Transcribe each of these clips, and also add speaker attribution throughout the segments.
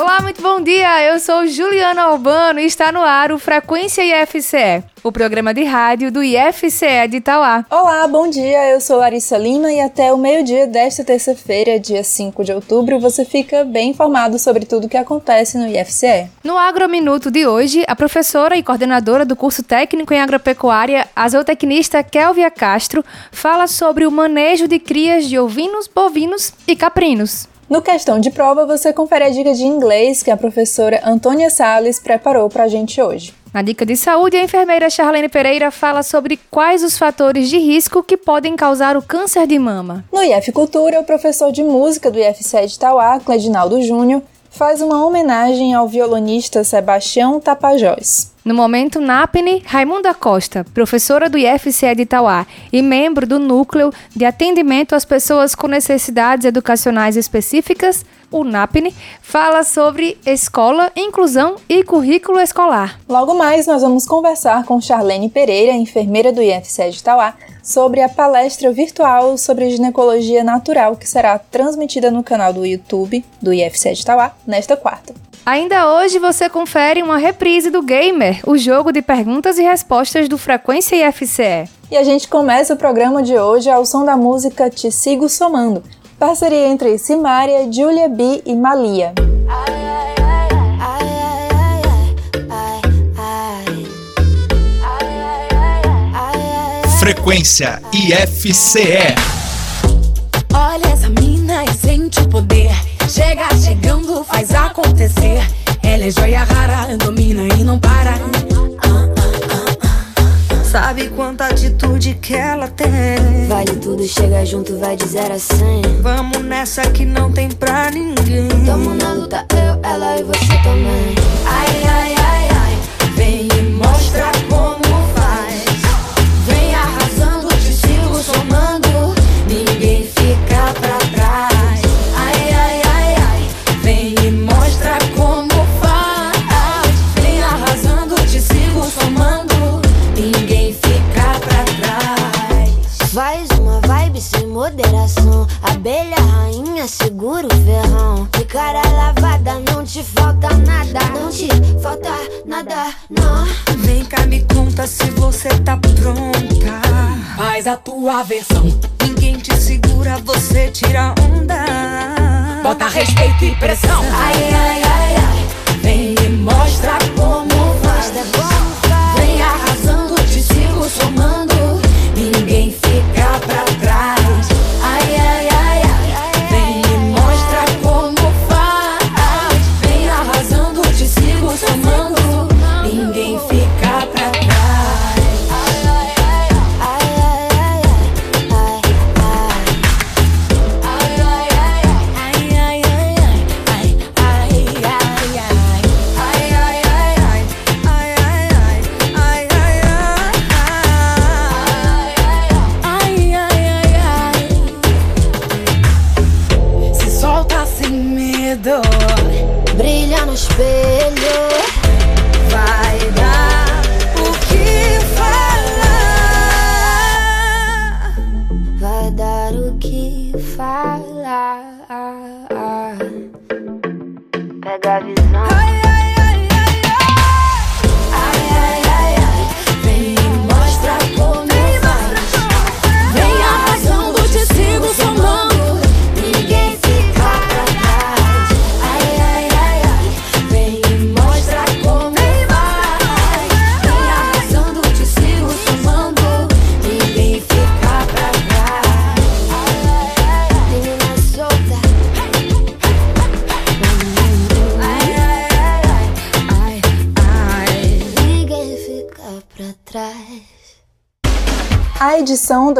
Speaker 1: Olá, muito bom dia. Eu sou Juliana Urbano e está no ar o Frequência IFCE, o programa de rádio do IFCE de Itauá.
Speaker 2: Olá, bom dia. Eu sou Larissa Lima e até o meio-dia desta terça-feira, dia 5 de outubro, você fica bem informado sobre tudo o que acontece no IFCE.
Speaker 1: No Agrominuto de hoje, a professora e coordenadora do curso técnico em agropecuária, a zootecnista Kelvia Castro, fala sobre o manejo de crias de ovinos, bovinos e caprinos.
Speaker 2: No questão de prova, você confere a dica de inglês que a professora Antônia Sales preparou para a gente hoje.
Speaker 1: Na dica de saúde, a enfermeira Charlene Pereira fala sobre quais os fatores de risco que podem causar o câncer de mama.
Speaker 2: No IF Cultura, o professor de música do IFC de Tauá, Cledinaldo Júnior, faz uma homenagem ao violonista Sebastião Tapajós.
Speaker 1: No momento, NAPNE, Raimunda Costa, professora do IFCE de Itauá e membro do Núcleo de Atendimento às Pessoas com Necessidades Educacionais Específicas, o NAPNE, fala sobre escola, inclusão e currículo escolar.
Speaker 2: Logo mais, nós vamos conversar com Charlene Pereira, enfermeira do IFCE de Itauá, sobre a palestra virtual sobre ginecologia natural que será transmitida no canal do YouTube do IFCE de Itauá nesta quarta.
Speaker 1: Ainda hoje você confere uma reprise do Gamer, o jogo de perguntas e respostas do Frequência IFCE.
Speaker 2: E a gente começa o programa de hoje ao som da música Te Sigo Somando, parceria entre Simária, Julia B e Malia.
Speaker 3: Frequência IFCE.
Speaker 4: Olha essa mina e sente o poder. Chega chegando, faz acontecer. Ela é joia rara, domina e não para.
Speaker 5: Sabe quanta atitude que ela tem?
Speaker 6: Vale tudo, chega junto, vai de 0 a 100.
Speaker 5: Vamos nessa que não tem pra ninguém.
Speaker 6: Tamo na luta, eu, ela e você também.
Speaker 4: Ai, ai, ai,
Speaker 6: segura o ferrão. De cara lavada, não te falta nada. Não te falta nada, não.
Speaker 5: Vem cá, me conta se você tá pronta.
Speaker 4: Faz a tua versão.
Speaker 5: Ninguém te segura, você tira onda.
Speaker 4: Bota respeito e pressão. Ai, ai, ai, ai. Vem e mostra como faz. Vem arrasando, te sigo somando.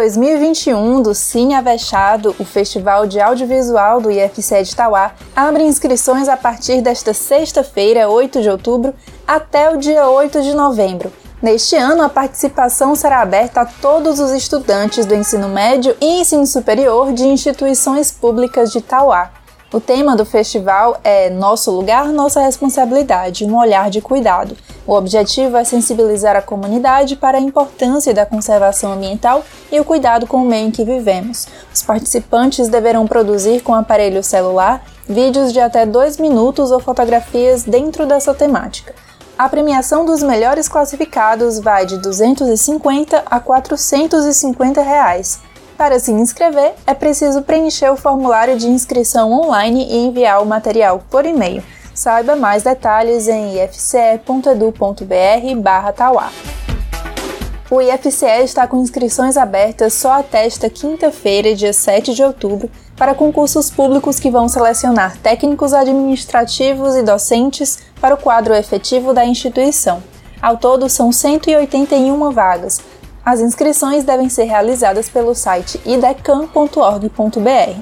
Speaker 2: 2021 do Cine Avexado, o Festival de Audiovisual do IFCE de Tauá, abre inscrições a partir desta sexta-feira, 8 de outubro, até o dia 8 de novembro. Neste ano, a participação será aberta a todos os estudantes do ensino médio e ensino superior de instituições públicas de Tauá. O tema do festival é Nosso Lugar, Nossa Responsabilidade um olhar de cuidado. O objetivo é sensibilizar a comunidade para a importância da conservação ambiental e o cuidado com o meio em que vivemos. Os participantes deverão produzir com aparelho celular vídeos de até dois minutos ou fotografias dentro dessa temática. A premiação dos melhores classificados vai de 250 a 450 reais. Para se inscrever, é preciso preencher o formulário de inscrição online e enviar o material por e-mail. Saiba mais detalhes em ifce.edu.br/tauá. O IFCE está com inscrições abertas só até esta quinta-feira, dia 7 de outubro, para concursos públicos que vão selecionar técnicos administrativos e docentes para o quadro efetivo da instituição. Ao todo, são 181 vagas, as inscrições devem ser realizadas pelo site idecam.org.br.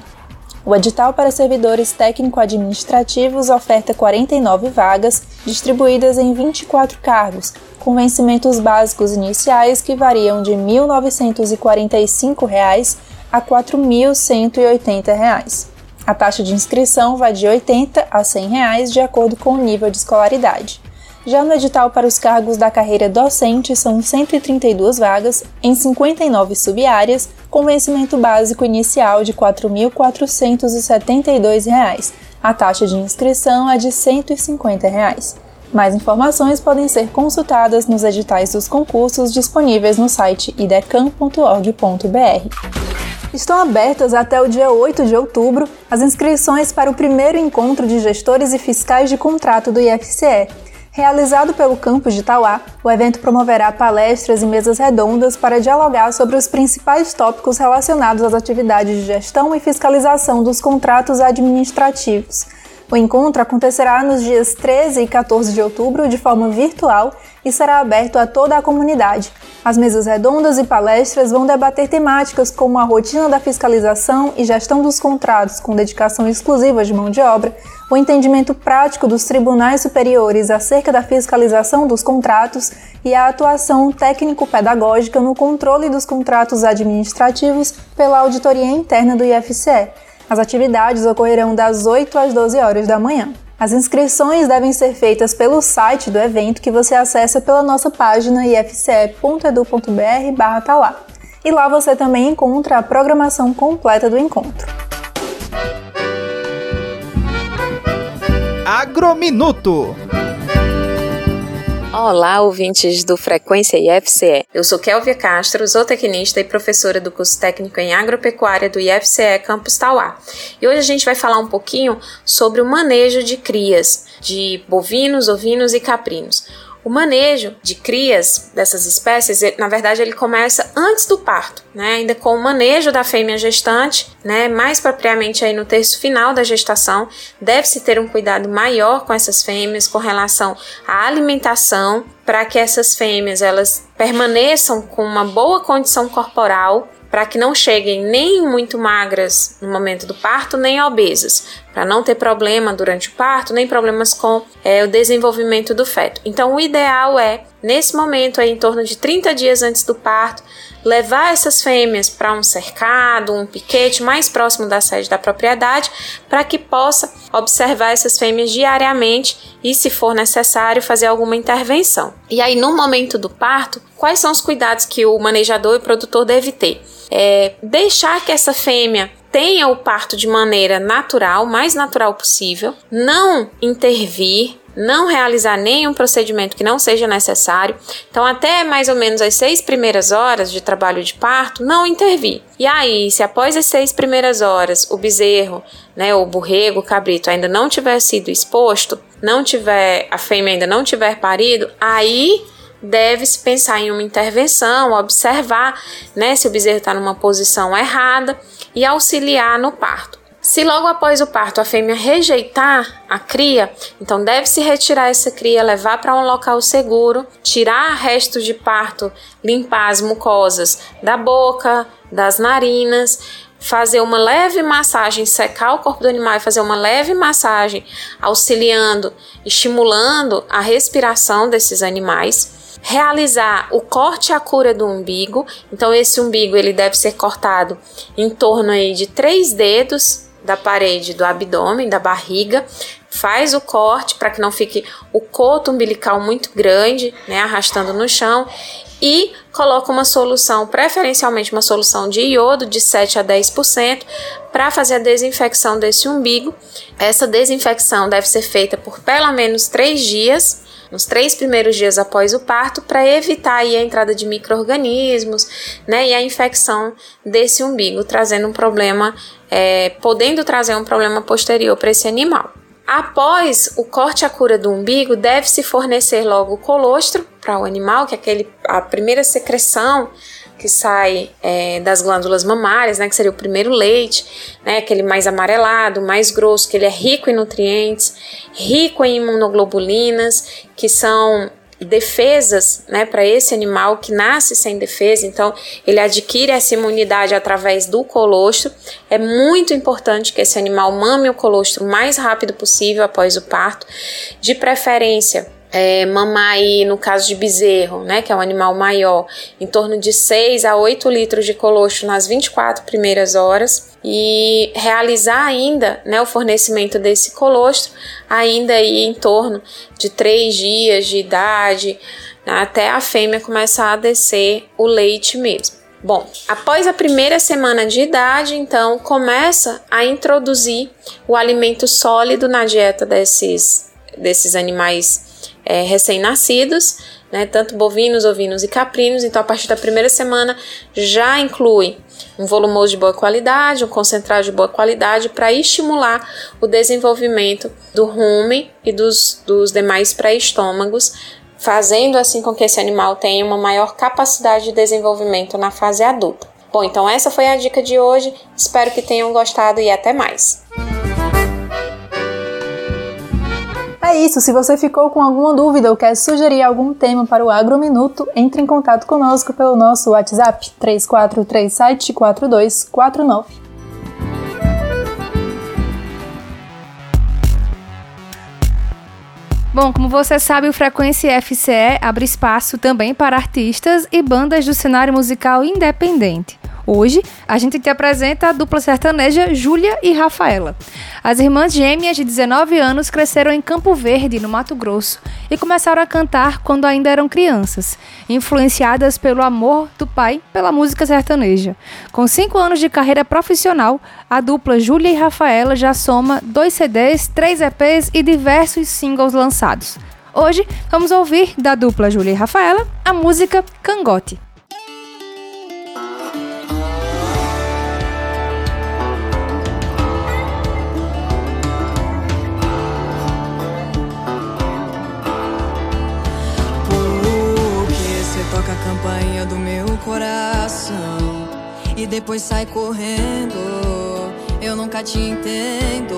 Speaker 2: O edital para servidores técnico-administrativos oferta 49 vagas, distribuídas em 24 cargos, com vencimentos básicos iniciais que variam de R$ 1.945 a R$ 4.180. A taxa de inscrição vai de R$ 80 a 100 reais, de acordo com o nível de escolaridade. Já no edital para os cargos da carreira docente são 132 vagas em 59 subáreas, com vencimento básico inicial de R$ 4.472. A taxa de inscrição é de 150 reais. Mais informações podem ser consultadas nos editais dos concursos disponíveis no site idecam.org.br. Estão abertas até o dia 8 de outubro as inscrições para o primeiro encontro de gestores e fiscais de contrato do IFCE, Realizado pelo campus de Tauá, o evento promoverá palestras e mesas redondas para dialogar sobre os principais tópicos relacionados às atividades de gestão e fiscalização dos contratos administrativos. O encontro acontecerá nos dias 13 e 14 de outubro de forma virtual e será aberto a toda a comunidade. As mesas redondas e palestras vão debater temáticas como a rotina da fiscalização e gestão dos contratos com dedicação exclusiva de mão de obra, o entendimento prático dos tribunais superiores acerca da fiscalização dos contratos e a atuação técnico-pedagógica no controle dos contratos administrativos pela auditoria interna do IFCE. As atividades ocorrerão das 8 às 12 horas da manhã. As inscrições devem ser feitas pelo site do evento que você acessa pela nossa página ifce.edu.br/tauá. E lá você também encontra a programação completa do encontro.
Speaker 3: Agrominuto
Speaker 7: Olá, ouvintes do Frequência IFCE. Eu sou Kelvia Castro, zootecnista e professora do curso técnico em agropecuária do IFCE Campus Tauá. E hoje a gente vai falar um pouquinho sobre o manejo de crias de bovinos, ovinos e caprinos. O manejo de crias dessas espécies, na verdade, ele começa antes do parto, né? Ainda com o manejo da fêmea gestante, né? Mais propriamente aí no terço final da gestação, deve-se ter um cuidado maior com essas fêmeas com relação à alimentação, para que essas fêmeas elas permaneçam com uma boa condição corporal para que não cheguem nem muito magras no momento do parto, nem obesas, para não ter problema durante o parto, nem problemas com é, o desenvolvimento do feto. Então, o ideal é, nesse momento, aí, em torno de 30 dias antes do parto, levar essas fêmeas para um cercado, um piquete mais próximo da sede da propriedade, para que possa observar essas fêmeas diariamente e, se for necessário, fazer alguma intervenção. E aí, no momento do parto, quais são os cuidados que o manejador e produtor deve ter? É deixar que essa fêmea tenha o parto de maneira natural, mais natural possível, não intervir, não realizar nenhum procedimento que não seja necessário. Então, até mais ou menos as seis primeiras horas de trabalho de parto, não intervir. E aí, se após as seis primeiras horas o bezerro, né, o borrego, o cabrito ainda não tiver sido exposto, não tiver, a fêmea ainda não tiver parido, aí deve-se pensar em uma intervenção, observar né, se o bezerro está numa posição errada e auxiliar no parto. Se logo após o parto a fêmea rejeitar a cria, então deve-se retirar essa cria, levar para um local seguro, tirar restos de parto, limpar as mucosas da boca, das narinas, fazer uma leve massagem, secar o corpo do animal e fazer uma leve massagem, auxiliando, estimulando a respiração desses animais realizar o corte e a cura do umbigo. Então esse umbigo ele deve ser cortado em torno aí de três dedos da parede do abdômen, da barriga, faz o corte para que não fique o coto umbilical muito grande, né, arrastando no chão e coloca uma solução, preferencialmente uma solução de iodo de 7 a 10%, para fazer a desinfecção desse umbigo. Essa desinfecção deve ser feita por pelo menos 3 dias, nos três primeiros dias após o parto, para evitar aí a entrada de micro-organismos né, e a infecção desse umbigo, trazendo um problema, é, podendo trazer um problema posterior para esse animal. Após o corte a cura do umbigo, deve-se fornecer logo o colostro para o animal, que é aquele, a primeira secreção que sai é, das glândulas mamárias, né, que seria o primeiro leite, né, aquele mais amarelado, mais grosso, que ele é rico em nutrientes, rico em imunoglobulinas, que são defesas né, para esse animal que nasce sem defesa, então ele adquire essa imunidade através do colostro. É muito importante que esse animal mame o colostro o mais rápido possível após o parto, de preferência é, mamar no caso de bezerro, né, que é um animal maior, em torno de 6 a 8 litros de colostro nas 24 primeiras horas e realizar ainda né, o fornecimento desse colostro ainda aí em torno de 3 dias de idade, né, até a fêmea começar a descer o leite mesmo. Bom, após a primeira semana de idade, então começa a introduzir o alimento sólido na dieta desses, desses animais é, recém-nascidos, né, tanto bovinos, ovinos e caprinos. Então, a partir da primeira semana já inclui um volumoso de boa qualidade, um concentrado de boa qualidade para estimular o desenvolvimento do rumen e dos, dos demais pré-estômagos, fazendo assim com que esse animal tenha uma maior capacidade de desenvolvimento na fase adulta. Bom, então essa foi a dica de hoje. Espero que tenham gostado e até mais.
Speaker 2: É isso, se você ficou com alguma dúvida ou quer sugerir algum tema para o Agrominuto, entre em contato conosco pelo nosso WhatsApp 34374249.
Speaker 1: Bom, como você sabe, o Frequência FCE abre espaço também para artistas e bandas do cenário musical independente. Hoje, a gente te apresenta a dupla sertaneja Júlia e Rafaela. As irmãs gêmeas de 19 anos cresceram em Campo Verde, no Mato Grosso, e começaram a cantar quando ainda eram crianças, influenciadas pelo amor do pai pela música sertaneja. Com cinco anos de carreira profissional, a dupla Júlia e Rafaela já soma dois CDs, três EPs e diversos singles lançados. Hoje, vamos ouvir da dupla Júlia e Rafaela a música Cangote.
Speaker 5: Campainha do meu coração e depois sai correndo. Eu nunca te entendo.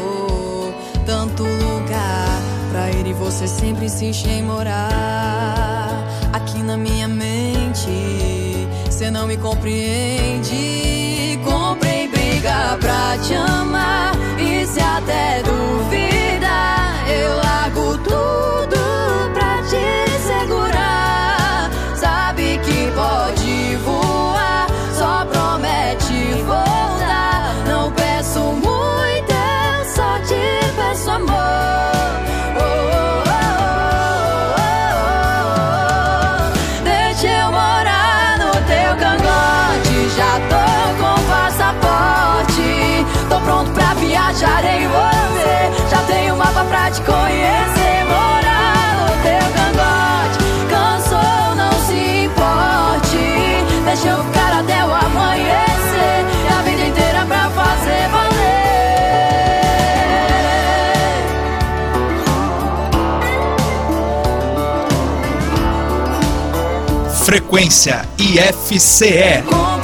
Speaker 5: Tanto lugar pra ir e você sempre insiste em morar aqui na minha mente. Cê não me compreende. Comprei briga pra te amar e se até duvida,
Speaker 3: Frequência IFCE.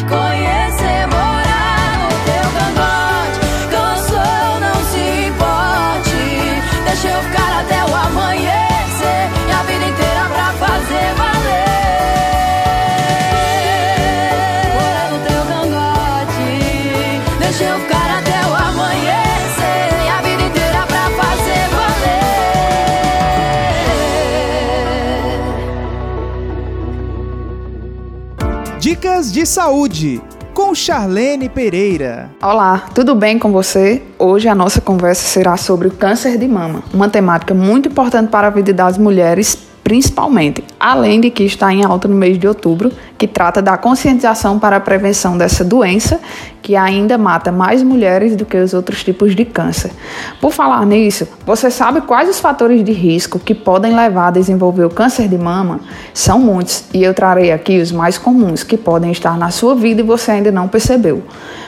Speaker 3: Mapa pra
Speaker 8: de saúde com Charlene Pereira.
Speaker 9: Olá, tudo bem com você? Hoje a nossa conversa será sobre o câncer de mama, uma temática muito importante para a vida das mulheres, principalmente, além de que está em alta no mês de outubro, que trata da conscientização para a prevenção dessa doença, que ainda mata mais mulheres do que os outros tipos de câncer. Por falar nisso, você sabe quais os fatores de risco que podem levar a desenvolver o câncer de mama? São muitos, e eu trarei aqui os mais comuns que podem estar na sua vida e você ainda não percebeu.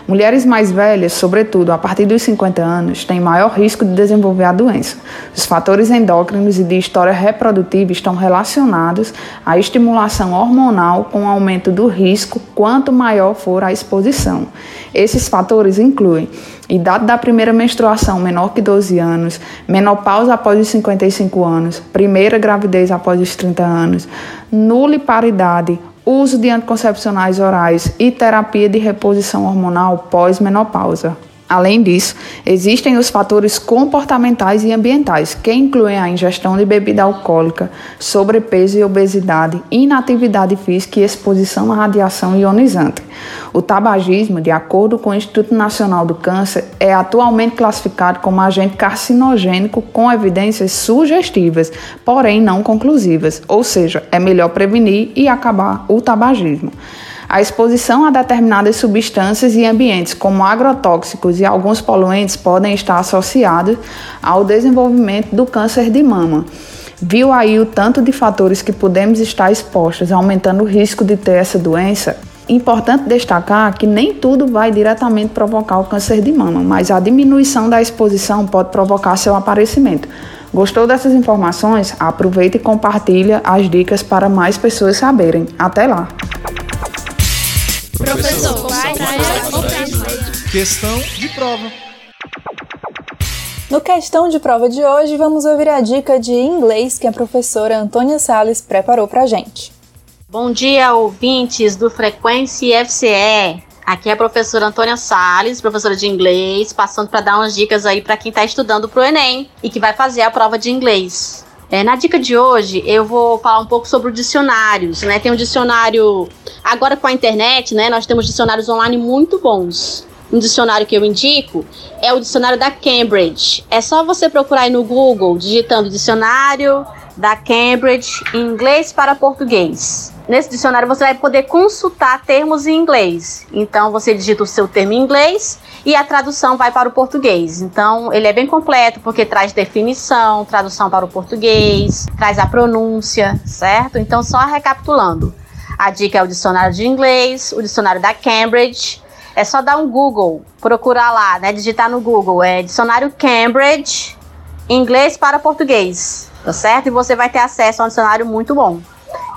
Speaker 9: Mulheres mais velhas, sobretudo a partir dos 50 anos, têm maior risco de desenvolver a doença. Os fatores endócrinos e de história reprodutiva estão relacionados à estimulação hormonal com aumento do risco quanto maior for a exposição. Esses fatores incluem idade da primeira menstruação menor que 12 anos, menopausa após os 55 anos, primeira gravidez após os 30 anos, nuliparidade, uso de anticoncepcionais orais e terapia de reposição hormonal pós-menopausa. Além disso, existem os fatores comportamentais e ambientais, que incluem a ingestão de bebida alcoólica, sobrepeso e obesidade, inatividade física e exposição à radiação ionizante. O tabagismo, de acordo com o Instituto Nacional do Câncer, é atualmente classificado como agente carcinogênico com evidências sugestivas, porém não conclusivas, ou seja, é melhor prevenir e acabar o tabagismo. A exposição a determinadas substâncias e ambientes, como agrotóxicos e alguns poluentes, podem estar associados ao desenvolvimento do câncer de mama. Viu aí o tanto de fatores que podemos estar expostos, aumentando o risco de ter essa doença? Importante destacar que nem tudo vai diretamente provocar o câncer de mama, mas a diminuição da exposição pode provocar seu aparecimento. Gostou dessas informações? Aproveita e compartilha as dicas para mais pessoas saberem. Até lá!
Speaker 8: Professor, questão de prova.
Speaker 2: No questão de prova de hoje, vamos ouvir a dica de inglês que a professora Antônia Sales preparou pra gente.
Speaker 10: Bom dia, ouvintes do Frequência FCE. Aqui é a professora Antônia Sales, professora de inglês, passando para dar umas dicas aí para quem está estudando para o Enem e que vai fazer a prova de inglês. É, na dica de hoje, eu vou falar um pouco sobre dicionários, né? Tem um dicionário agora com a internet, né? Nós temos dicionários online muito bons. Um dicionário que eu indico é o dicionário da Cambridge. É só você procurar aí no Google, digitando dicionário da Cambridge inglês para português. Nesse dicionário você vai poder consultar termos em inglês. Então você digita o seu termo em inglês e a tradução vai para o português. Então ele é bem completo porque traz definição, tradução para o português, traz a pronúncia, certo? Então só recapitulando. A dica é o dicionário de inglês, o dicionário da Cambridge. É só dar um Google, procurar lá, né? Digitar no Google, é dicionário Cambridge, inglês para português, tá certo? E você vai ter acesso a um dicionário muito bom.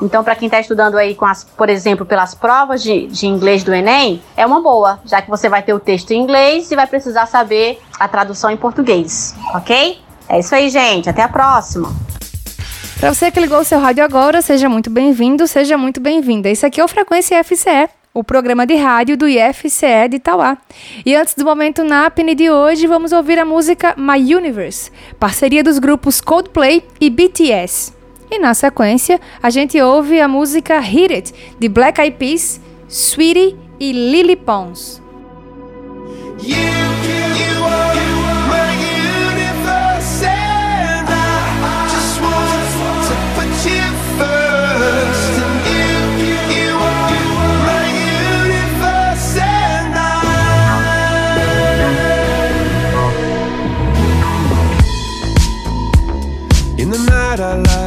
Speaker 10: Então, para quem está estudando aí, com as, por exemplo, pelas provas de, de inglês do Enem, é uma boa, já que você vai ter o texto em inglês e vai precisar saber a tradução em português, ok? É isso aí, gente. Até a próxima.
Speaker 1: Para você que ligou o seu rádio agora, seja muito bem-vindo, seja muito bem-vinda. Isso aqui é o Frequência FCE, o programa de rádio do IFCE de Itauá. E antes do momento NAPNE de hoje, vamos ouvir a música My Universe, parceria dos grupos Coldplay e BTS. E na sequência, a gente ouve a música Hit It, de Black Eyed Peas, Sweetie e Lily Pons.
Speaker 11: I just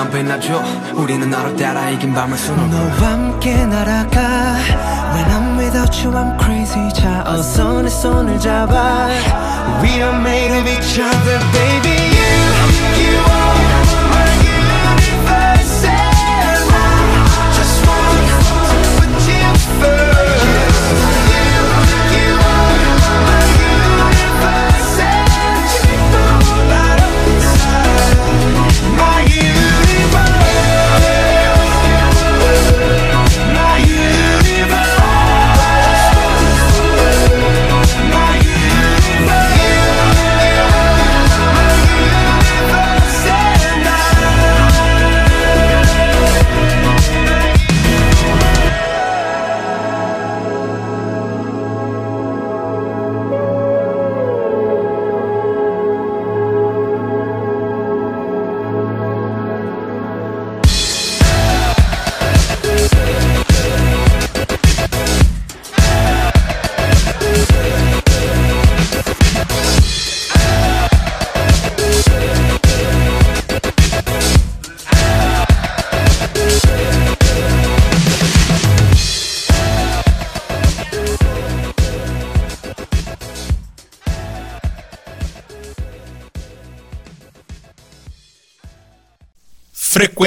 Speaker 12: 밝게만 빛나줘. 우리는 너를 따라 이긴 밤을 수놓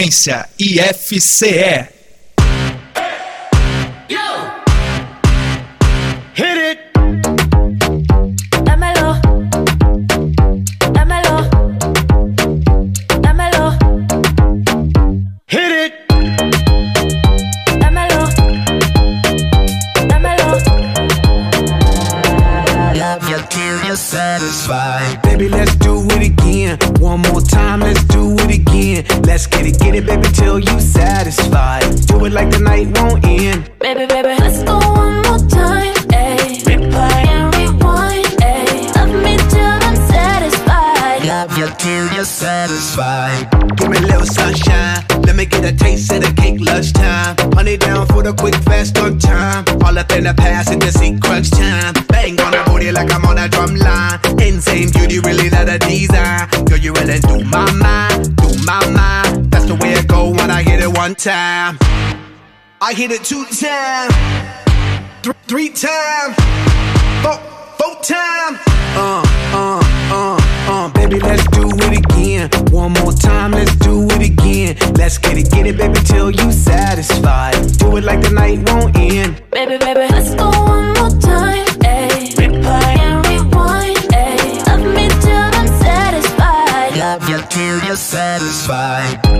Speaker 3: Frequência IFCE.
Speaker 12: Honey down for the quick, fast on time. All up in the past and the crunch time. Bang on the booty like I'm on a drum line. Insane beauty, really not a design. Girl, you really do my mind, do my mind. That's the way it go when I hit it one time. I hit it two times, th- three times, four, four times. Uh, uh, uh, uh, baby, let's do it again. One more time, let's do it again. Let's get it, get it, baby, till you satisfied. Do it like the night won't end.
Speaker 5: Baby, baby, let's go one more time. Ayy. Replay and rewind. Ayy. Love me till I'm satisfied.
Speaker 12: Love you till you're satisfied.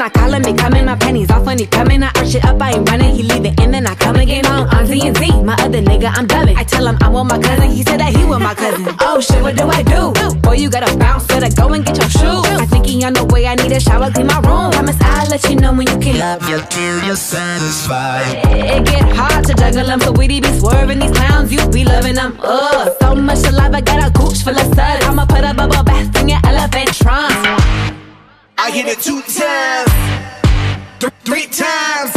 Speaker 13: When I call him, he coming, my panties off when he coming. I arch it up, I ain't running, he leaving, and then I come again on on Z and Z. My other nigga, I'm dubbing. I tell him I want my cousin, he said that he want my cousin. Oh shit, what do I do? Boy, you gotta bounce, better go and get your shoes. I think he on the way, I need a shower, clean my room. Promise I'll let you know when you can
Speaker 12: Love you till you're satisfied.
Speaker 13: It get hard to juggle them, so we be swerving these clowns, you be loving them. Ugh, so much alive, I got a gooch full of suds. I'ma put a bubble bath in your elephant trunk.
Speaker 12: I hit it two times, th- three times,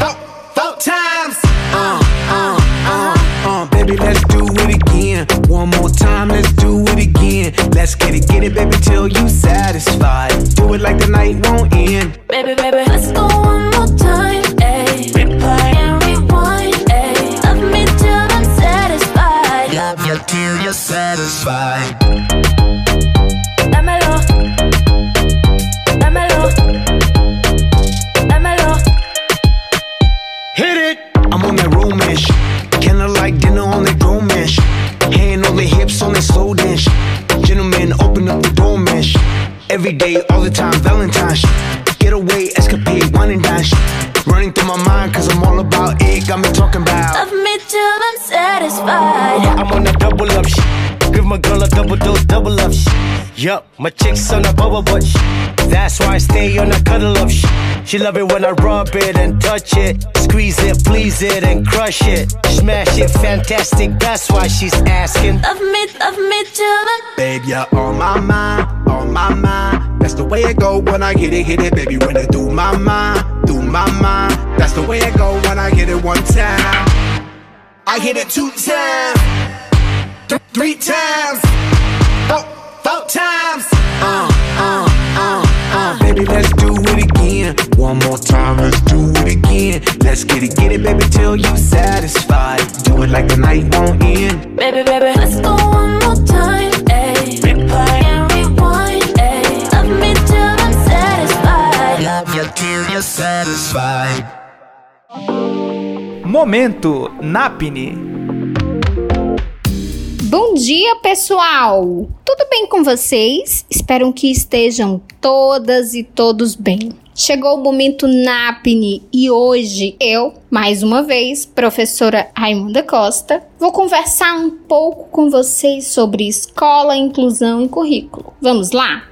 Speaker 12: four, four times. Uh, uh, uh, uh, baby, let's do it again. One more time, let's do it again. Let's get it, get it, baby, till you satisfied. Do it like the night won't end.
Speaker 13: Baby, baby,
Speaker 5: Let's go one more time, ayy. Replay and rewind, ayy. Love me till I'm satisfied.
Speaker 12: Love you till you're satisfied. Every day, all the time, Valentine's. Get away, escapade, wine and dine. Running through my mind, cause I'm all about it. Got me talking about.
Speaker 5: Love me till I'm satisfied.
Speaker 14: I'm on that double up shit. Give my girl a double dose, double up shit. Yup, my chick's on that bubble butt shit. That's why I stay on that cuddle up shit. She love it when I rub it and touch it. Squeeze it, please it, and crush it. Smash it, fantastic. That's why she's asking.
Speaker 5: Love me, love me till I'm
Speaker 12: Babe, you're on my mind, on my mind. That's the way it go when I hit it, hit it, baby. When it do my mind, do my mind. That's the way it go when I hit it one time. I hit it two times, th- three times, four, four times. Uh, uh, uh, uh. Baby, let's do it again. One more time, let's do it again. Let's get it, get it, baby, till you satisfied. Do it like the night won't end.
Speaker 5: Baby, baby, let's go one more time, ayy. Replay and rewind, ayy. Love me till I'm satisfied.
Speaker 12: Love you till you're satisfied.
Speaker 8: Momento Napni.
Speaker 15: Bom dia, pessoal! Tudo bem com vocês? Espero que estejam todas e todos bem. Chegou o momento NAPNE e hoje eu, mais uma vez, professora Raimunda Costa, vou conversar um pouco com vocês sobre escola, inclusão e currículo. Vamos lá?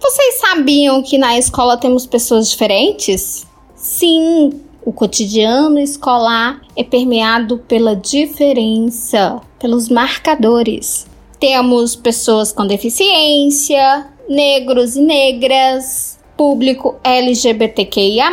Speaker 15: Vocês sabiam que na escola temos pessoas diferentes? Sim, o cotidiano escolar é permeado pela diferença, pelos marcadores. Temos pessoas com deficiência, negros e negras, público LGBTQIA,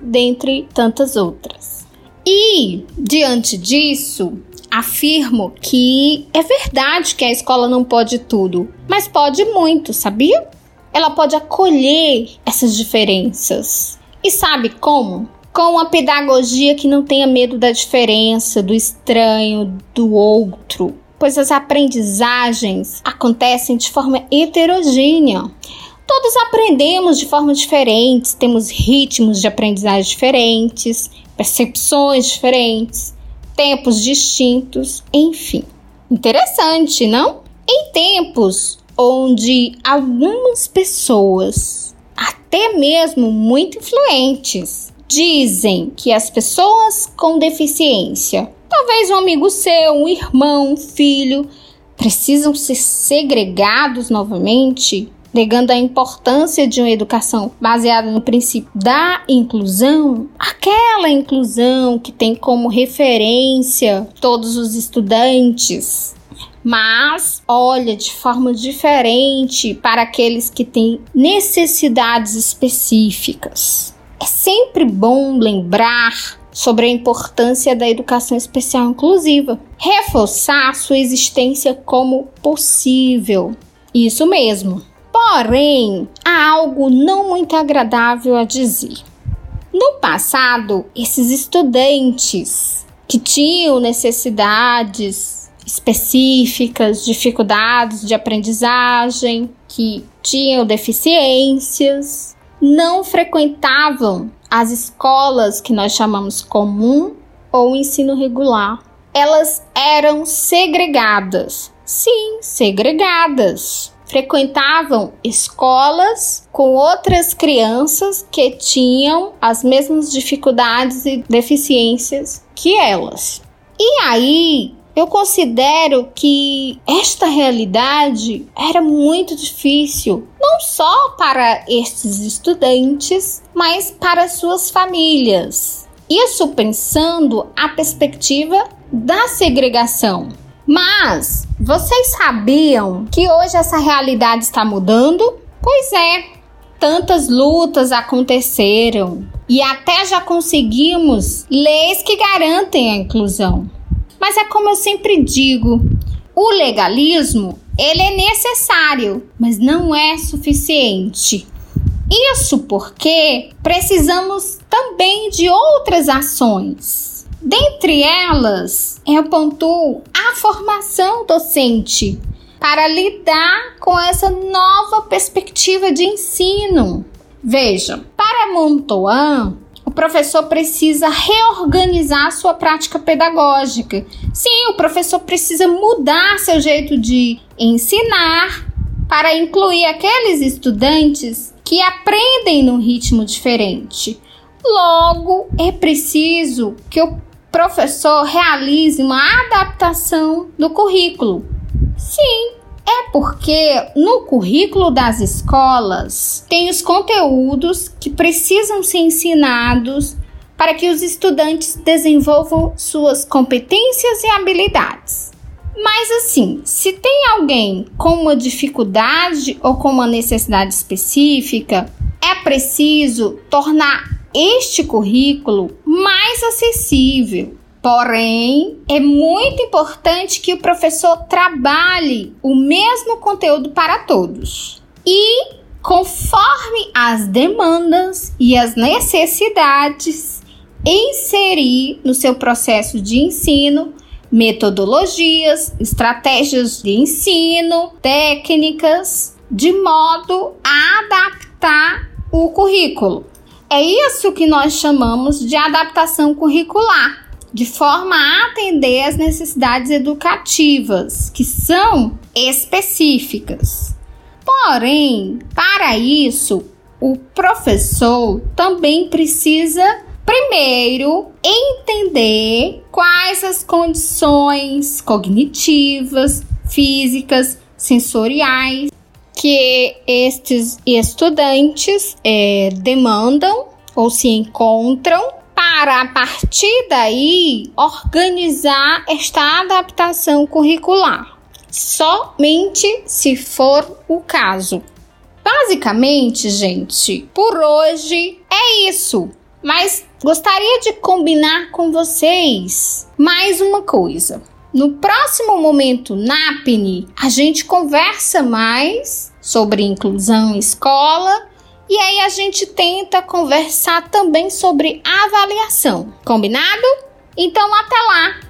Speaker 15: dentre tantas outras. E, diante disso, afirmo que é verdade que a escola não pode tudo, mas pode muito, sabia? Ela pode acolher essas diferenças. E sabe como? Com uma pedagogia que não tenha medo da diferença, do estranho, do outro, pois as aprendizagens acontecem de forma heterogênea. Todos aprendemos de formas diferentes, temos ritmos de aprendizagem diferentes, percepções diferentes, tempos distintos, enfim. Interessante, não? Em tempos onde algumas pessoas, até mesmo muito influentes, dizem que as pessoas com deficiência, talvez um amigo seu, um irmão, um filho, precisam ser segregados novamente, negando a importância de uma educação baseada no princípio da inclusão, aquela inclusão que tem como referência todos os estudantes. Mas olha de forma diferente para aqueles que têm necessidades específicas. É sempre bom lembrar sobre a importância da educação especial inclusiva, reforçar sua existência como possível. Isso mesmo. Porém, há algo não muito agradável a dizer. No passado, esses estudantes que tinham necessidades específicas, dificuldades de aprendizagem, que tinham deficiências, não frequentavam as escolas que nós chamamos comum ou ensino regular. Elas eram segregadas. Sim, segregadas. Frequentavam escolas com outras crianças que tinham as mesmas dificuldades e deficiências que elas. E aí eu considero que esta realidade era muito difícil, não só para estes estudantes, mas para suas famílias. Isso pensando a perspectiva da segregação. Mas vocês sabiam que hoje essa realidade está mudando? Pois é, tantas lutas aconteceram e até já conseguimos leis que garantem a inclusão. Mas é como eu sempre digo, o legalismo ele é necessário, mas não é suficiente. Isso porque precisamos também de outras ações. Dentre elas, eu pontuo a formação docente para lidar com essa nova perspectiva de ensino. Veja, para Montoan, professor precisa reorganizar sua prática pedagógica. Sim, o professor precisa mudar seu jeito de ensinar para incluir aqueles estudantes que aprendem num ritmo diferente. Logo, é preciso que o professor realize uma adaptação do currículo. Sim, é porque no currículo das escolas tem os conteúdos que precisam ser ensinados para que os estudantes desenvolvam suas competências e habilidades. Mas assim, se tem alguém com uma dificuldade ou com uma necessidade específica, é preciso tornar este currículo mais acessível. Porém, é muito importante que o professor trabalhe o mesmo conteúdo para todos. E, conforme as demandas e as necessidades, inserir no seu processo de ensino metodologias, estratégias de ensino, técnicas, de modo a adaptar o currículo. É isso que nós chamamos de adaptação curricular, de forma a atender às necessidades educativas, que são específicas. Porém, para isso, o professor também precisa Primeiro, entender quais as condições cognitivas, físicas, sensoriais que estes estudantes é, demandam ou se encontram para a partir daí organizar esta adaptação curricular, somente se for o caso. Basicamente, gente, por hoje é isso. Mas gostaria de combinar com vocês mais uma coisa. No próximo momento NAPNE, a gente conversa mais sobre inclusão em escola e aí a gente tenta conversar também sobre avaliação. Combinado? Então até lá!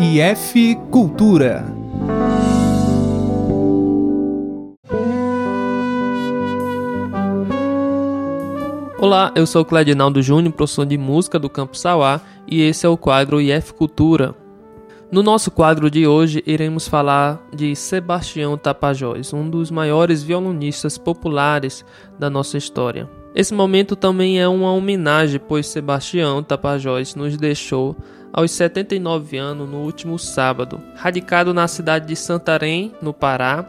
Speaker 3: IF Cultura.
Speaker 16: Olá, eu sou Cledinaldo Júnior, professor de música do Campo Sauá, e esse é o quadro IF Cultura. No nosso quadro de hoje, iremos falar de Sebastião Tapajós, um dos maiores violonistas populares da nossa história. Esse momento também é uma homenagem, pois Sebastião Tapajós nos deixou aos 79 anos no último sábado. Radicado na cidade de Santarém, no Pará,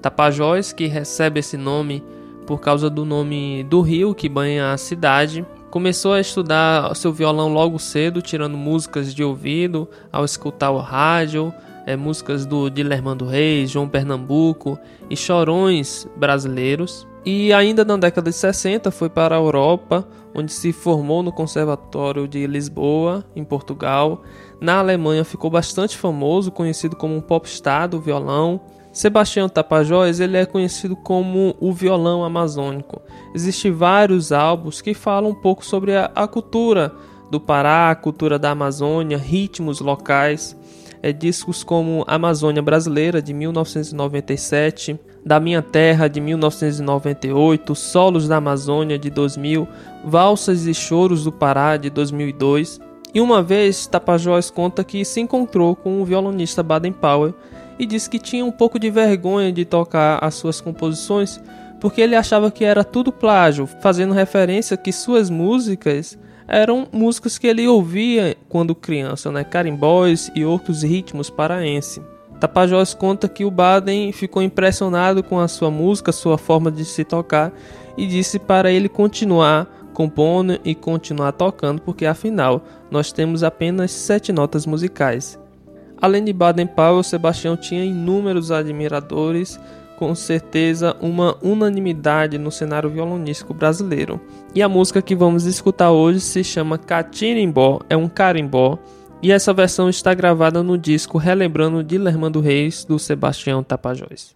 Speaker 16: Tapajós, que recebe esse nome por causa do nome do rio que banha a cidade, começou a estudar seu violão logo cedo, tirando músicas de ouvido, ao escutar o rádio, é, músicas do Dilermando Reis, João Pernambuco e chorões brasileiros. E ainda na década de 60 foi para a Europa, onde se formou no Conservatório de Lisboa, em Portugal. Na Alemanha ficou bastante famoso, conhecido como um popstar do violão. Sebastião Tapajós ele é conhecido como o violão amazônico. Existem vários álbuns que falam um pouco sobre a, a cultura do Pará, a cultura da Amazônia, ritmos locais. É, discos como Amazônia Brasileira de 1997, da Minha Terra de 1998, Solos da Amazônia de 2000, Valsas e Choros do Pará de 2002. E uma vez Tapajós conta que se encontrou com o violonista Baden Powell e disse que tinha um pouco de vergonha de tocar as suas composições porque ele achava que era tudo plágio, fazendo referência que suas músicas eram músicas que ele ouvia quando criança, né? carimbóis e outros ritmos paraense. Tapajós conta que o Baden ficou impressionado com a sua música, sua forma de se tocar e disse para ele continuar compondo e continuar tocando, porque afinal nós temos apenas sete notas musicais. Além de Baden-Powell, Sebastião tinha inúmeros admiradores, com certeza uma unanimidade no cenário violonístico brasileiro. E a música que vamos escutar hoje se chama Catirimbó, é um carimbó, e essa versão está gravada no disco Relembrando de Lermando Reis, do Sebastião Tapajós.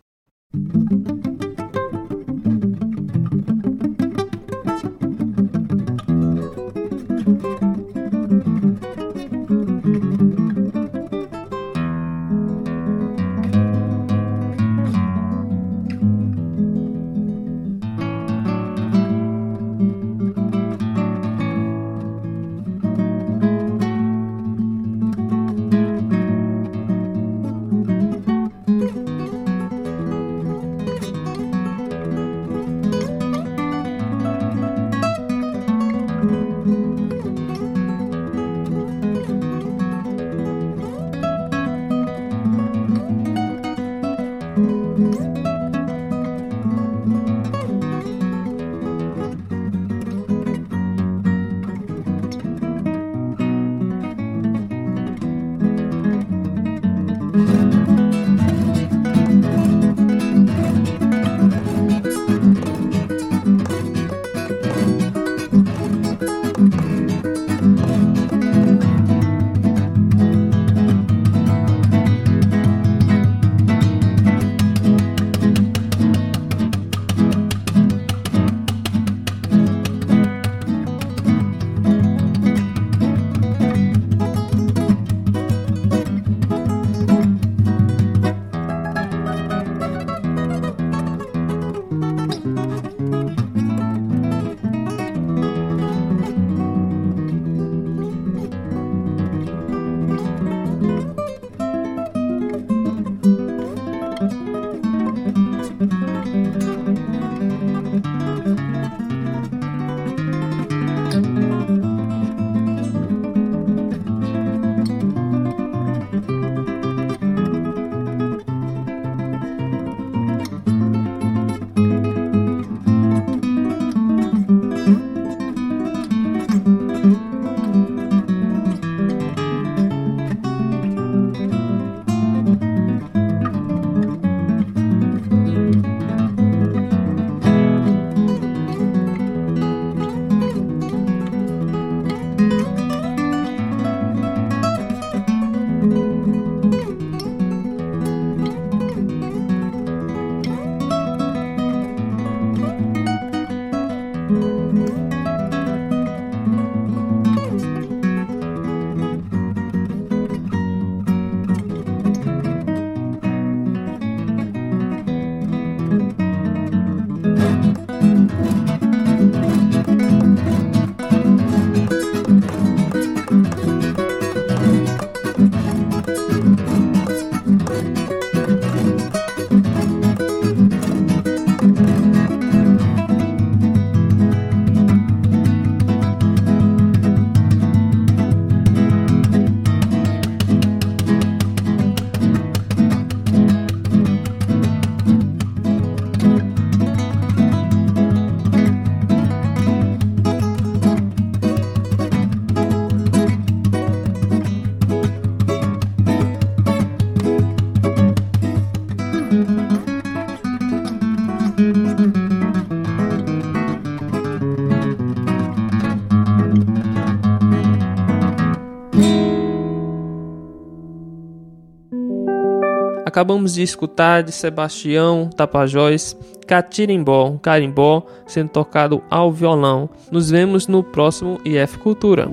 Speaker 16: Acabamos de escutar de Sebastião Tapajós Catirimbó, um carimbó sendo tocado ao violão. Nos vemos no próximo IF Cultura.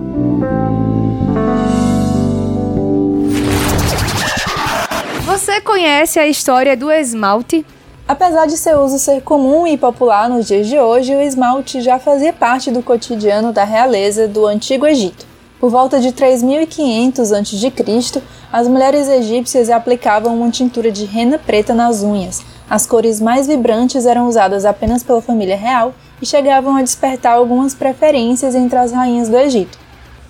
Speaker 1: Você conhece a história do esmalte?
Speaker 2: Apesar de seu uso ser comum e popular nos dias de hoje, o esmalte já fazia parte do cotidiano da realeza do Antigo Egito. Por volta de 3500 a.C., as mulheres egípcias aplicavam uma tintura de rena preta nas unhas, As cores mais vibrantes eram usadas apenas pela família real e chegavam a despertar algumas preferências entre as rainhas do Egito.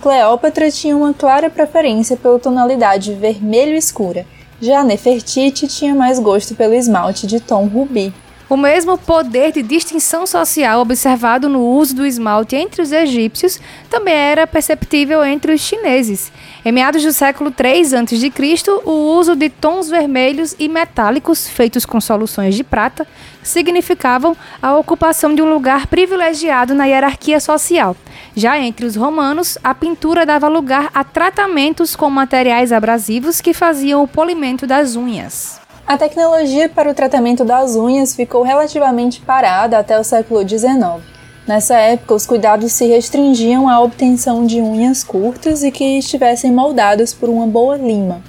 Speaker 2: Cleópatra tinha uma clara preferência pela tonalidade vermelho escura, já Nefertiti tinha mais gosto pelo esmalte de tom rubi.
Speaker 1: O mesmo poder de distinção social observado no uso do esmalte entre os egípcios também era perceptível entre os chineses. Em meados do século III a.C., o uso de tons vermelhos e metálicos feitos com soluções de prata significavam a ocupação de um lugar privilegiado na hierarquia social. Já entre os romanos, a pintura dava lugar a tratamentos com materiais abrasivos que faziam o polimento das unhas.
Speaker 2: A tecnologia para o tratamento das unhas ficou relativamente parada até o século XIX. Nessa época, os cuidados se restringiam à obtenção de unhas curtas e que estivessem moldadas por uma boa lima.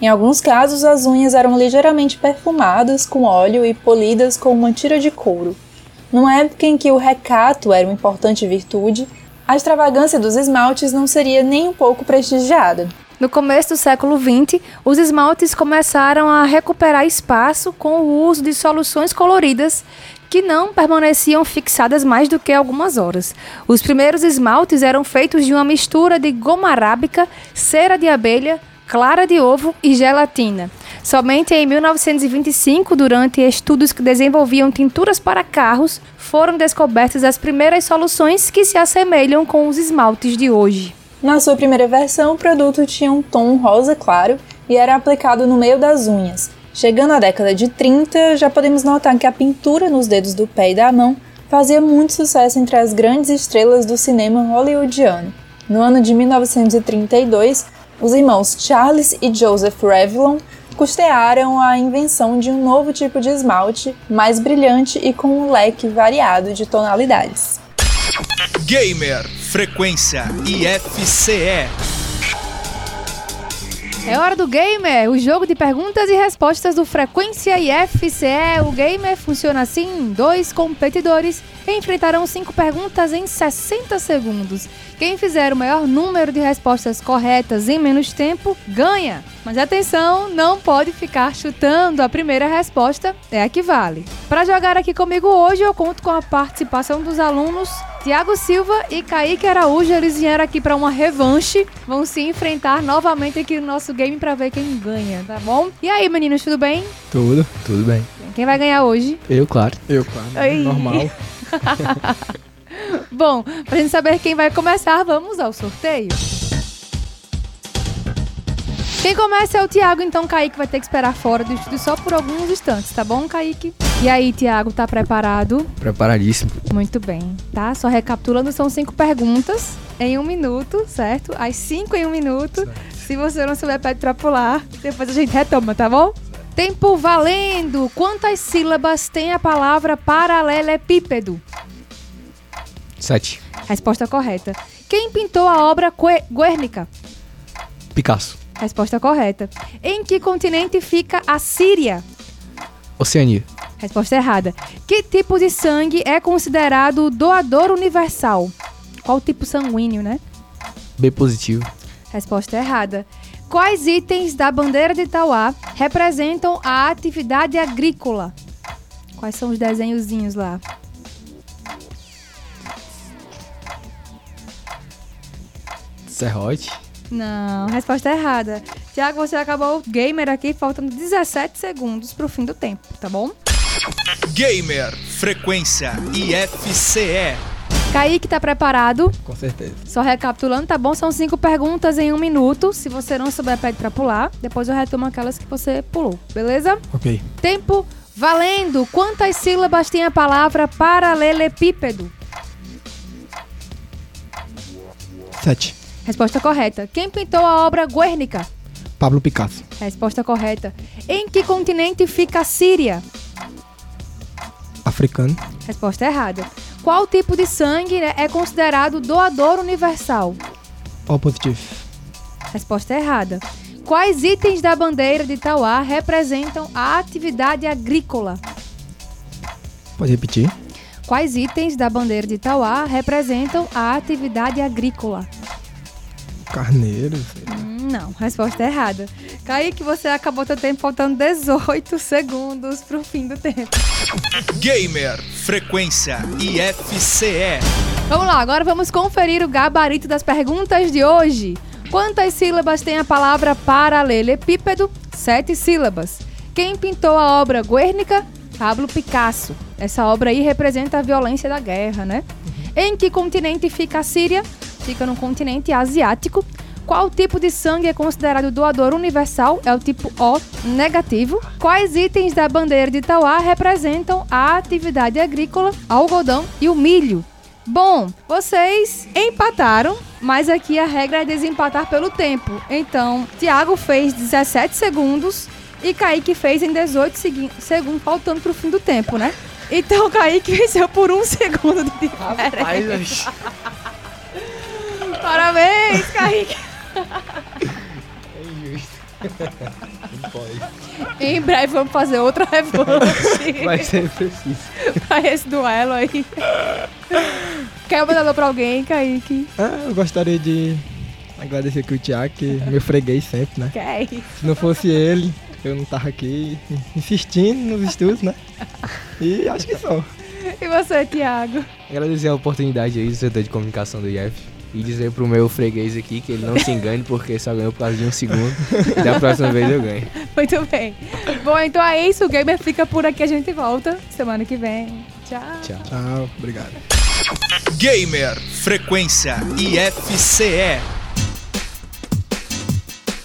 Speaker 2: Em alguns casos, as unhas eram ligeiramente perfumadas com óleo e polidas com uma tira de couro. Numa época em que o recato era uma importante virtude, a extravagância dos esmaltes não seria nem um pouco prestigiada.
Speaker 1: No começo do século XX, os esmaltes começaram a recuperar espaço com o uso de soluções coloridas que não permaneciam fixadas mais do que algumas horas. Os primeiros esmaltes eram feitos de uma mistura de goma arábica, cera de abelha, clara de ovo e gelatina. Somente em 1925, durante estudos que desenvolviam tinturas para carros, foram descobertas as primeiras soluções que se assemelham com os esmaltes de hoje.
Speaker 2: Na sua primeira versão, o produto tinha um tom rosa claro e era aplicado no meio das unhas. Chegando à década de 30, já podemos notar que a pintura nos dedos do pé e da mão fazia muito sucesso entre as grandes estrelas do cinema hollywoodiano. No ano de 1932, os irmãos Charles e Joseph Revlon custearam a invenção de um novo tipo de esmalte, mais brilhante e com um leque variado de tonalidades.
Speaker 3: Gamer Frequência IFCE.
Speaker 1: É hora do Gamer, o jogo de perguntas e respostas do Frequência IFCE. O Gamer funciona assim: dois competidores enfrentarão cinco perguntas em 60 segundos. Quem fizer o maior número de respostas corretas em menos tempo ganha. Mas atenção, não pode ficar chutando. A primeira resposta é a que vale. Para jogar aqui comigo hoje, eu conto com a participação dos alunos Tiago Silva e Kaique Araújo. Eles vieram aqui para uma revanche. Vão se enfrentar novamente aqui no nosso game para ver quem ganha, tá bom? E aí, meninos, tudo bem?
Speaker 17: Tudo, tudo bem.
Speaker 1: Quem vai ganhar hoje?
Speaker 17: Eu, claro. Eu, claro.
Speaker 1: Ai.
Speaker 17: Normal.
Speaker 1: Bom, pra gente saber quem vai começar, vamos ao sorteio. Quem começa é o Thiago, então Kaique vai ter que esperar fora do estúdio só por alguns instantes, tá bom, Kaique? E aí, Thiago, tá preparado?
Speaker 17: Preparadíssimo.
Speaker 1: Muito bem, tá? Só recapitulando, são cinco perguntas em um minuto, certo? As cinco em um minuto. Se você não souber, pede pra pular. Depois a gente retoma, tá bom? Tempo valendo! Quantas sílabas tem a palavra paralelepípedo?
Speaker 17: Sete.
Speaker 1: Resposta correta. Quem pintou a obra Guernica?
Speaker 17: Picasso.
Speaker 1: Resposta correta. Em que continente fica a Síria?
Speaker 17: Oceania.
Speaker 1: Resposta errada. Que tipo de sangue é considerado doador universal? Qual tipo sanguíneo, né?
Speaker 17: B positivo.
Speaker 1: Resposta errada. Quais itens da bandeira de Itauá representam a atividade agrícola? Quais são os desenhozinhos lá?
Speaker 17: Serrote.
Speaker 1: Não, resposta errada. Tiago, você acabou o gamer aqui, faltando 17 segundos pro fim do tempo, tá bom?
Speaker 3: Gamer Frequência IFCE.
Speaker 1: Kaique tá preparado?
Speaker 17: Com certeza.
Speaker 1: Só recapitulando, tá bom? São cinco perguntas em um minuto. Se você não souber, pede pra pular. Depois eu retomo aquelas que você pulou, beleza?
Speaker 17: Ok.
Speaker 1: Tempo valendo. Quantas sílabas tem a palavra paralelepípedo?
Speaker 17: Sete.
Speaker 1: Resposta correta. Quem pintou a obra Guernica?
Speaker 17: Pablo Picasso.
Speaker 1: Resposta correta. Em que continente fica a Síria?
Speaker 17: Africano.
Speaker 1: Resposta errada. Qual tipo de sangue né, é considerado doador universal?
Speaker 17: O positivo.
Speaker 1: Resposta errada. Quais itens da bandeira de Itauá representam a atividade agrícola?
Speaker 17: Pode repetir?
Speaker 1: Quais itens da bandeira de Itauá representam a atividade agrícola?
Speaker 17: Carneiro.
Speaker 1: Hum, Não, resposta errada. Kaique, você acabou teu tempo faltando 18 segundos pro fim do tempo.
Speaker 3: Gamer, frequência IFCE.
Speaker 1: Vamos lá, agora vamos conferir o gabarito das perguntas de hoje. Quantas sílabas tem a palavra paralelepípedo? Sete sílabas. Quem pintou a obra Guernica? Pablo Picasso. Essa obra aí representa a violência da guerra, né? Em que continente fica a Síria? Fica no continente asiático. Qual tipo de sangue é considerado doador universal? É o tipo O negativo. Quais itens da bandeira de Itauá representam a atividade agrícola, algodão e o milho? Bom, vocês empataram, mas aqui a regra é desempatar pelo tempo. Então, Thiago fez 17 segundos e Kaique fez em 18 segui- segundos, faltando pro fim do tempo, né? Então, Kaique venceu por um segundo de diferença. Parabéns, Kaique!
Speaker 17: Não pode.
Speaker 1: Em breve vamos fazer outra revanche.
Speaker 17: Vai ser preciso.
Speaker 1: pra esse duelo aí. Quer mandar alô pra alguém, Kaique?
Speaker 17: Ah, eu gostaria de agradecer aqui o Thiago, que é meu freguês sempre, né?
Speaker 1: Quer?
Speaker 17: Se não fosse ele, eu não tava aqui insistindo nos estudos, né? E acho que só.
Speaker 1: E você, Thiago?
Speaker 18: Agradecer a oportunidade aí do setor de comunicação do IF e dizer pro meu freguês aqui que ele não se engane porque só ganhou por causa de um segundo. E da próxima vez eu ganho.
Speaker 1: Muito bem. Bom, então é isso. O Gamer fica por aqui. A gente volta semana que vem. Tchau.
Speaker 17: Tchau. Tchau, obrigado.
Speaker 3: Gamer, frequência IFCE.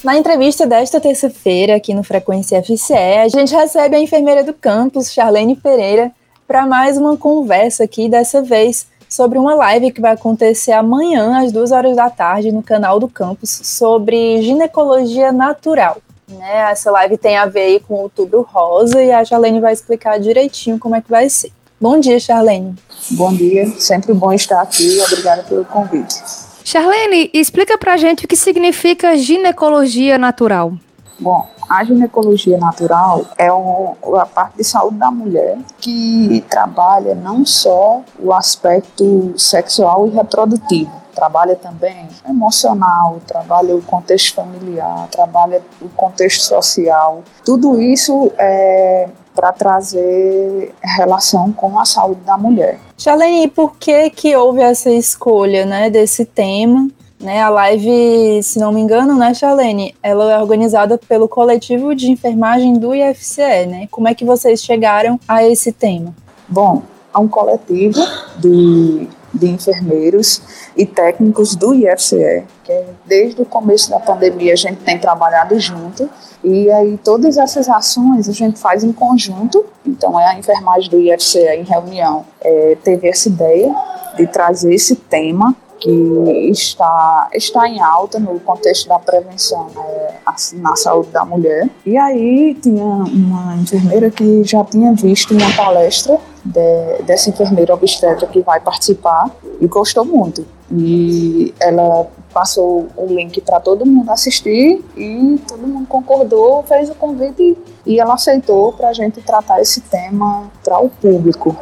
Speaker 2: Na entrevista desta terça-feira, aqui no Frequência FCE, a gente recebe a enfermeira do campus, Charlene Pereira, para mais uma conversa aqui, dessa vez sobre uma live que vai acontecer amanhã, às duas horas da tarde, no canal do campus, sobre ginecologia natural. Né? Essa live tem a ver aí com o Outubro Rosa e a Charlene vai explicar direitinho como é que vai ser. Bom dia, Charlene.
Speaker 9: Bom dia, sempre bom estar aqui. Obrigada pelo convite.
Speaker 1: Charlene, explica pra gente o que significa ginecologia natural.
Speaker 9: Bom, a ginecologia natural é a parte de saúde da mulher que trabalha não só o aspecto sexual e reprodutivo, trabalha também emocional, trabalha o contexto familiar, trabalha o contexto social. Tudo isso é para trazer relação com a saúde da mulher.
Speaker 2: Charlene, e por que que houve essa escolha, né, desse tema? Né, a live, se não me engano, né, Charlene, ela é organizada pelo coletivo de enfermagem do IFCE, né? Como é que vocês chegaram a esse tema?
Speaker 9: Bom, há um coletivo de, de enfermeiros e técnicos do IFCE, que é, desde o começo da pandemia a gente tem trabalhado junto, e aí todas essas ações a gente faz em conjunto, então é a enfermagem do IFCE em reunião é, teve essa ideia de trazer esse tema que está, está em alta no contexto da prevenção é, assim, na saúde da mulher. E aí tinha uma enfermeira que já tinha visto uma palestra de- dessa enfermeira obstetra que vai participar e gostou muito. E ela passou o link para todo mundo assistir e todo mundo concordou, fez o convite e ela aceitou para a gente tratar esse tema para o público.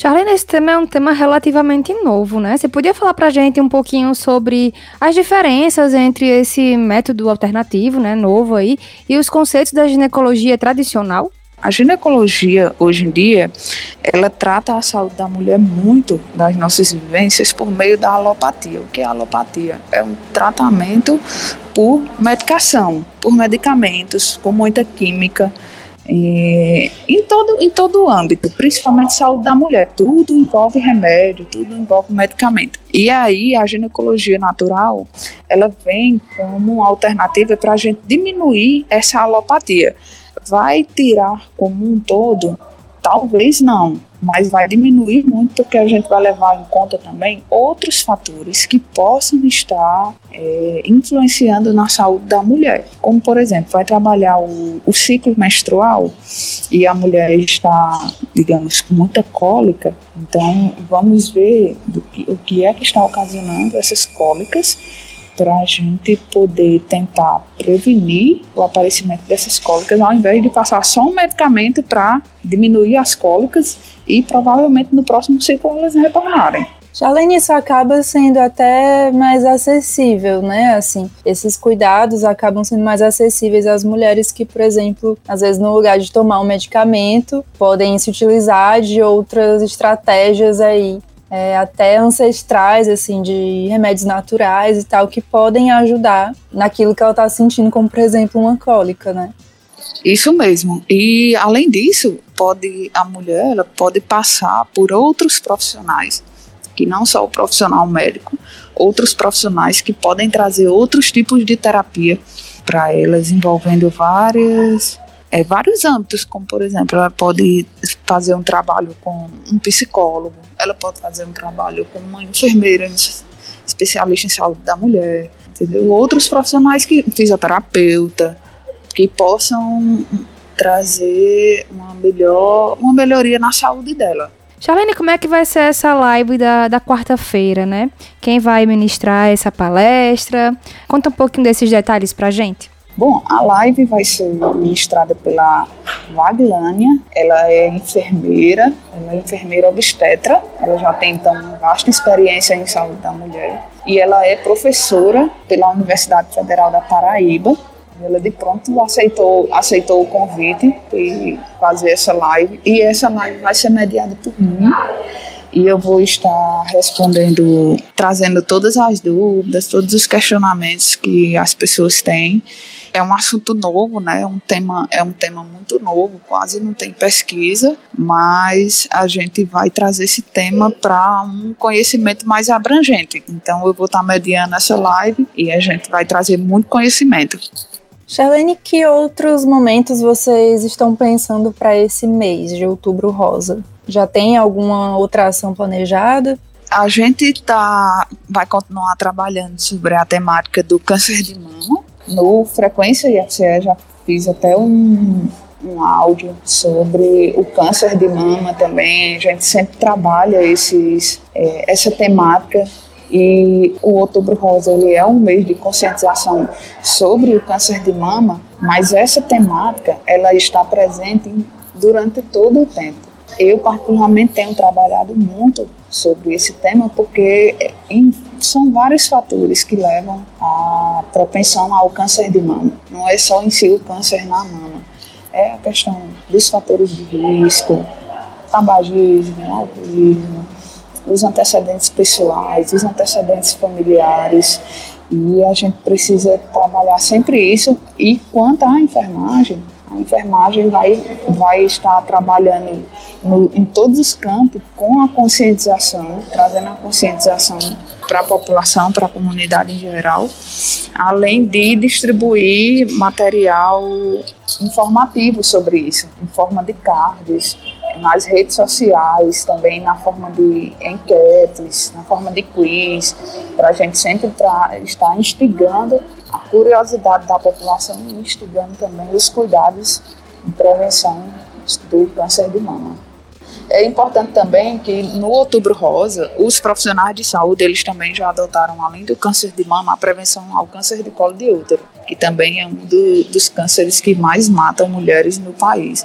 Speaker 1: Charlene, esse tema é um tema relativamente novo, né? Você podia falar pra gente um pouquinho sobre as diferenças entre esse método alternativo, né, novo aí, e os conceitos da ginecologia tradicional?
Speaker 9: A ginecologia, hoje em dia, ela trata a saúde da mulher muito das nossas vivências por meio da alopatia. O que é alopatia? É um tratamento por medicação, por medicamentos, por muita química, e em todo em todo âmbito, principalmente saúde da mulher, tudo envolve remédio, tudo envolve medicamento. E aí a ginecologia natural, ela vem como uma alternativa para a gente diminuir essa alopatia. Vai tirar como um todo? Talvez não, mas vai diminuir muito porque a gente vai levar em conta também outros fatores que possam estar é, influenciando na saúde da mulher. Como, por exemplo, vai trabalhar o, o ciclo menstrual e a mulher está, digamos, com muita cólica, então vamos ver que, o que é que está ocasionando essas cólicas para a gente poder tentar prevenir o aparecimento dessas cólicas, ao invés de passar só um medicamento para diminuir as cólicas e provavelmente no próximo ciclo elas retornarem.
Speaker 2: Charlene, isso acaba sendo até mais acessível, né? Assim, esses cuidados acabam sendo mais acessíveis às mulheres que, por exemplo, às vezes no lugar de tomar um medicamento, podem se utilizar de outras estratégias aí é, até ancestrais, assim, de remédios naturais e tal, que podem ajudar naquilo que ela está sentindo, como, por exemplo, uma cólica, né?
Speaker 9: Isso mesmo. E além disso, pode a mulher ela pode passar por outros profissionais, que não só o profissional médico, outros profissionais que podem trazer outros tipos de terapia para elas, envolvendo várias é, vários âmbitos, como por exemplo, ela pode fazer um trabalho com um psicólogo, ela pode fazer um trabalho com uma enfermeira especialista em saúde da mulher, entendeu? Outros profissionais que fisioterapeuta, que possam trazer uma melhor, uma melhoria na saúde dela.
Speaker 1: Charlene, como é que vai ser essa live da, da quarta-feira, né? Quem vai ministrar essa palestra? Conta um pouquinho desses detalhes pra gente.
Speaker 9: Bom, a live vai ser ministrada pela Vaglânia, ela é enfermeira, ela é enfermeira obstetra, ela já tem então vasta experiência em saúde da mulher. E ela é professora pela Universidade Federal da Paraíba. Ela de pronto aceitou, aceitou o convite de fazer essa live. E essa live vai ser mediada por mim e eu vou estar respondendo, trazendo todas as dúvidas, todos os questionamentos que as pessoas têm é um assunto novo, né? É um tema, é um tema muito novo, quase não tem pesquisa, mas a gente vai trazer esse tema para um conhecimento mais abrangente. Então eu vou estar mediando essa live e a gente vai trazer muito conhecimento.
Speaker 2: Charlene, que outros momentos vocês estão pensando para esse mês de Outubro Rosa? Já tem alguma outra ação planejada?
Speaker 9: A gente tá, vai continuar trabalhando sobre a temática do câncer de mama, no Frequência IFCE já fiz até um, um áudio sobre o câncer de mama também. A gente sempre trabalha esses, é, essa temática e o Outubro Rosa ele é um mês de conscientização sobre o câncer de mama, mas essa temática ela está presente durante todo o tempo. Eu particularmente tenho trabalhado muito sobre esse tema porque em, são vários fatores que levam à propensão ao câncer de mama. Não é só em si o câncer na mama, é a questão dos fatores de risco, tabagismo, alcoolismo, os antecedentes pessoais, os antecedentes familiares. E a gente precisa trabalhar sempre isso. E quanto à enfermagem, a enfermagem vai, vai estar trabalhando no, em todos os campos com a conscientização, trazendo a conscientização para a população, para a comunidade em geral, além de distribuir material informativo sobre isso, em forma de cards, nas redes sociais, também na forma de enquetes, na forma de quiz, para a gente sempre estar instigando a curiosidade da população e instigando também os cuidados de prevenção do câncer de mama. É importante também que no Outubro Rosa, os profissionais de saúde, eles também já adotaram, além do câncer de mama, a prevenção ao câncer de colo de útero, que também é um do, dos cânceres que mais matam mulheres no país.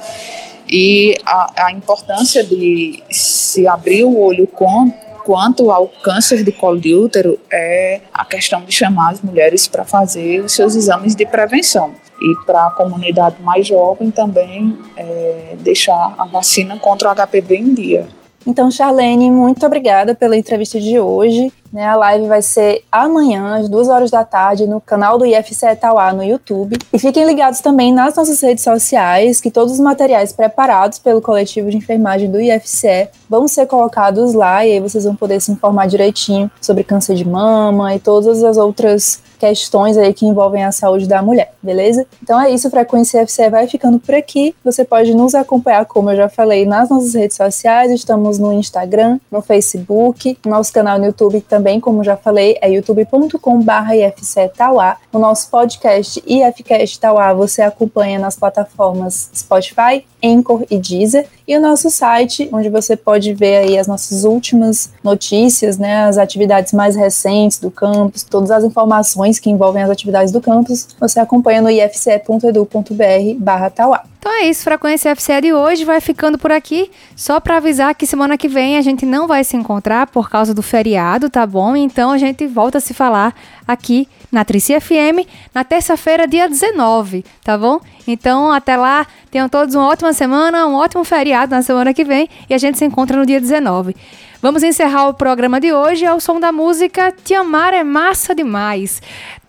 Speaker 9: E a, a importância de se abrir o olho com quanto ao câncer de colo de útero é a questão de chamar as mulheres para fazer os seus exames de prevenção e para a comunidade mais jovem também é, deixar a vacina contra o HPV em dia.
Speaker 2: Então, Charlene, muito obrigada pela entrevista de hoje. Né, a live vai ser amanhã, às duas horas da tarde, no canal do IFCE Etauá no YouTube. E fiquem ligados também nas nossas redes sociais, que todos os materiais preparados pelo coletivo de enfermagem do IFCE vão ser colocados lá, e aí vocês vão poder se informar direitinho sobre câncer de mama e todas as outras questões aí que envolvem a saúde da mulher, beleza? Então é isso, Frequência FCE vai ficando por aqui. Você pode nos acompanhar, como eu já falei, nas nossas redes sociais. Estamos no Instagram, no Facebook, nosso canal no YouTube também, como já falei, é youtube.com.br ifcetauá. O nosso podcast IFCast Tauá você acompanha nas plataformas Spotify, Anchor e Deezer, e o nosso site, onde você pode ver aí as nossas últimas notícias, né, as atividades mais recentes do campus, todas as informações que envolvem as atividades do campus, você acompanha no ifce.edu.br barra Tauá.
Speaker 1: Então é isso, Frequência FCE de hoje vai ficando por aqui. Só para avisar que semana que vem a gente não vai se encontrar por causa do feriado, tá bom? Então a gente volta a se falar aqui na Tricia FM, na terça-feira, dia 19, tá bom? Então, até lá, tenham todos uma ótima semana, um ótimo feriado na semana que vem e a gente se encontra no dia 19. Vamos encerrar o programa de hoje ao som da música Te Amar é Massa Demais,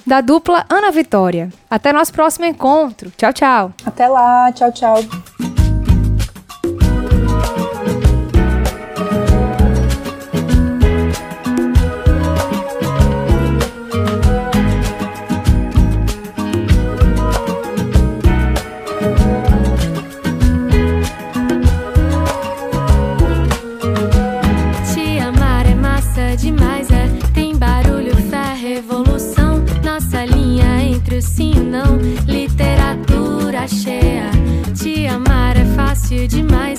Speaker 1: da dupla Ana Vitória. Até nosso próximo encontro. Tchau, tchau.
Speaker 2: Até lá. Tchau, tchau.
Speaker 8: próprio sim não. Literatura cheia. Te amar é fácil demais.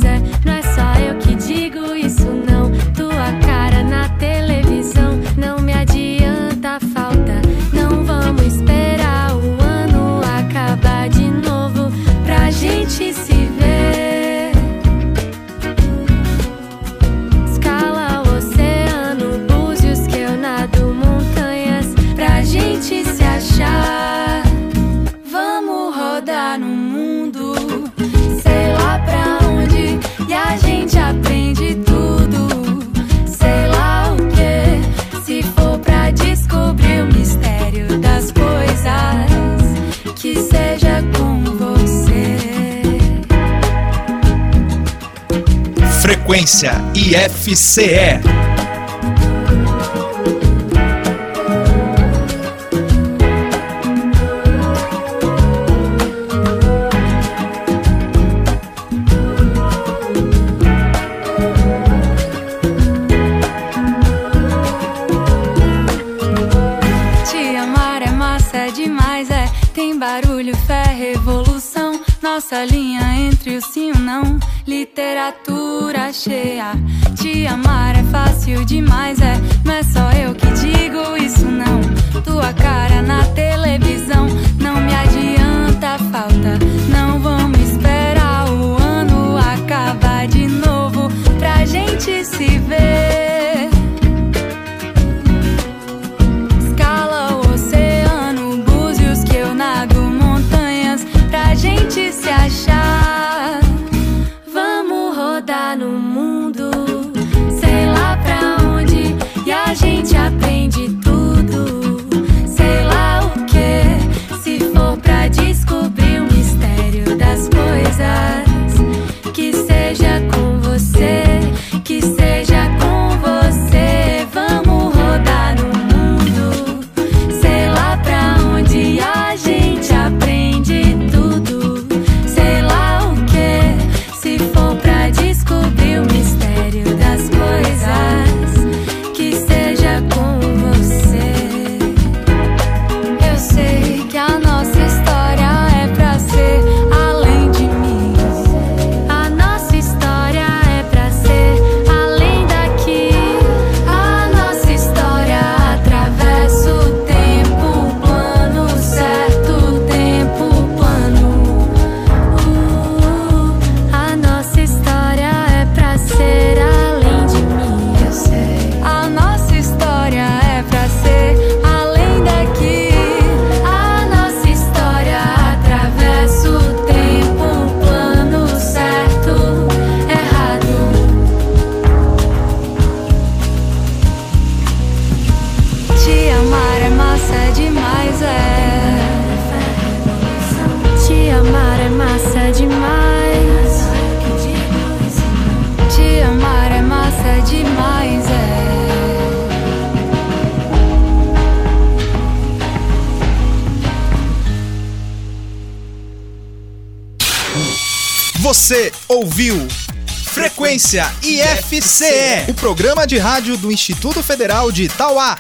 Speaker 3: IFCE. animal. O programa de rádio do Instituto Federal de Itauá.